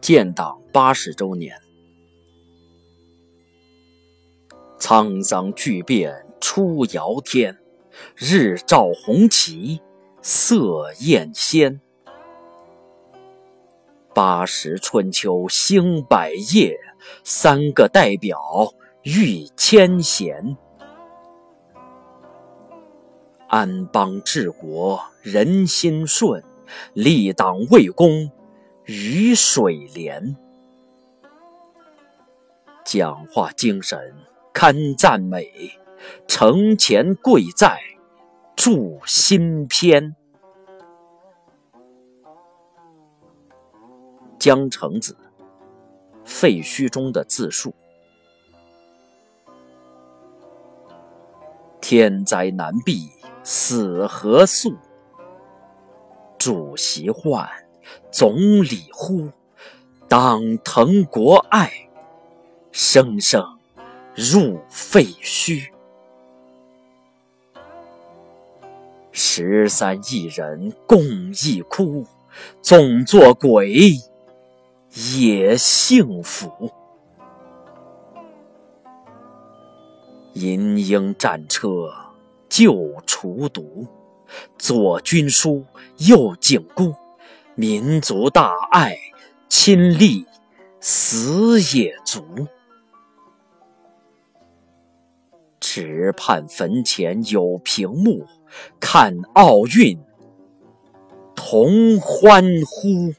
建党八十周年，沧桑巨变出遥天，日照红旗色艳鲜。八十春秋兴百业，三个代表御千贤。安邦治国人心顺，立党为公雨水连。讲话精神堪赞美，承前贵在铸新篇。江城子，废墟中的自述。天灾难避。死何速？主席唤，总理呼，党腾国爱，声声入废墟。十三亿人共一哭，总做鬼也幸福。银鹰战车。救除毒，左军书，右警孤，民族大爱，亲历死也足。只盼坟前有屏幕，看奥运同欢呼。